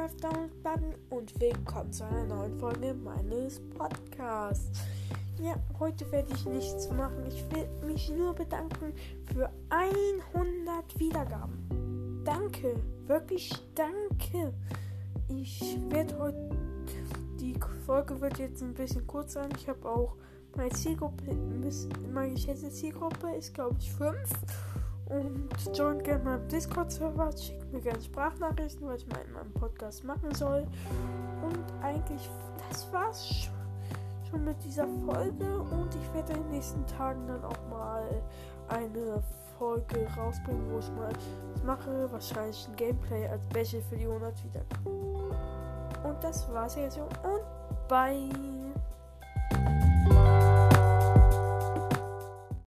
auf Download-Button und willkommen zu einer neuen Folge meines Podcasts. Ja, heute werde ich nichts machen. Ich will mich nur bedanken für 100 Wiedergaben. Danke, wirklich danke. Ich werde heute. Die Folge wird jetzt ein bisschen kurz sein. Ich habe auch meine Zielgruppe, meine geschätzte Zielgruppe ist glaube ich 5 und joint gerne meinem Discord-Server, schickt mir gerne Sprachnachrichten, was ich mal in meinem Podcast machen soll. Und eigentlich, das war's schon mit dieser Folge. Und ich werde in den nächsten Tagen dann auch mal eine Folge rausbringen, wo ich mal was mache. Wahrscheinlich ein Gameplay als Bäche für die 100 wieder. Und das war's jetzt. Und bye.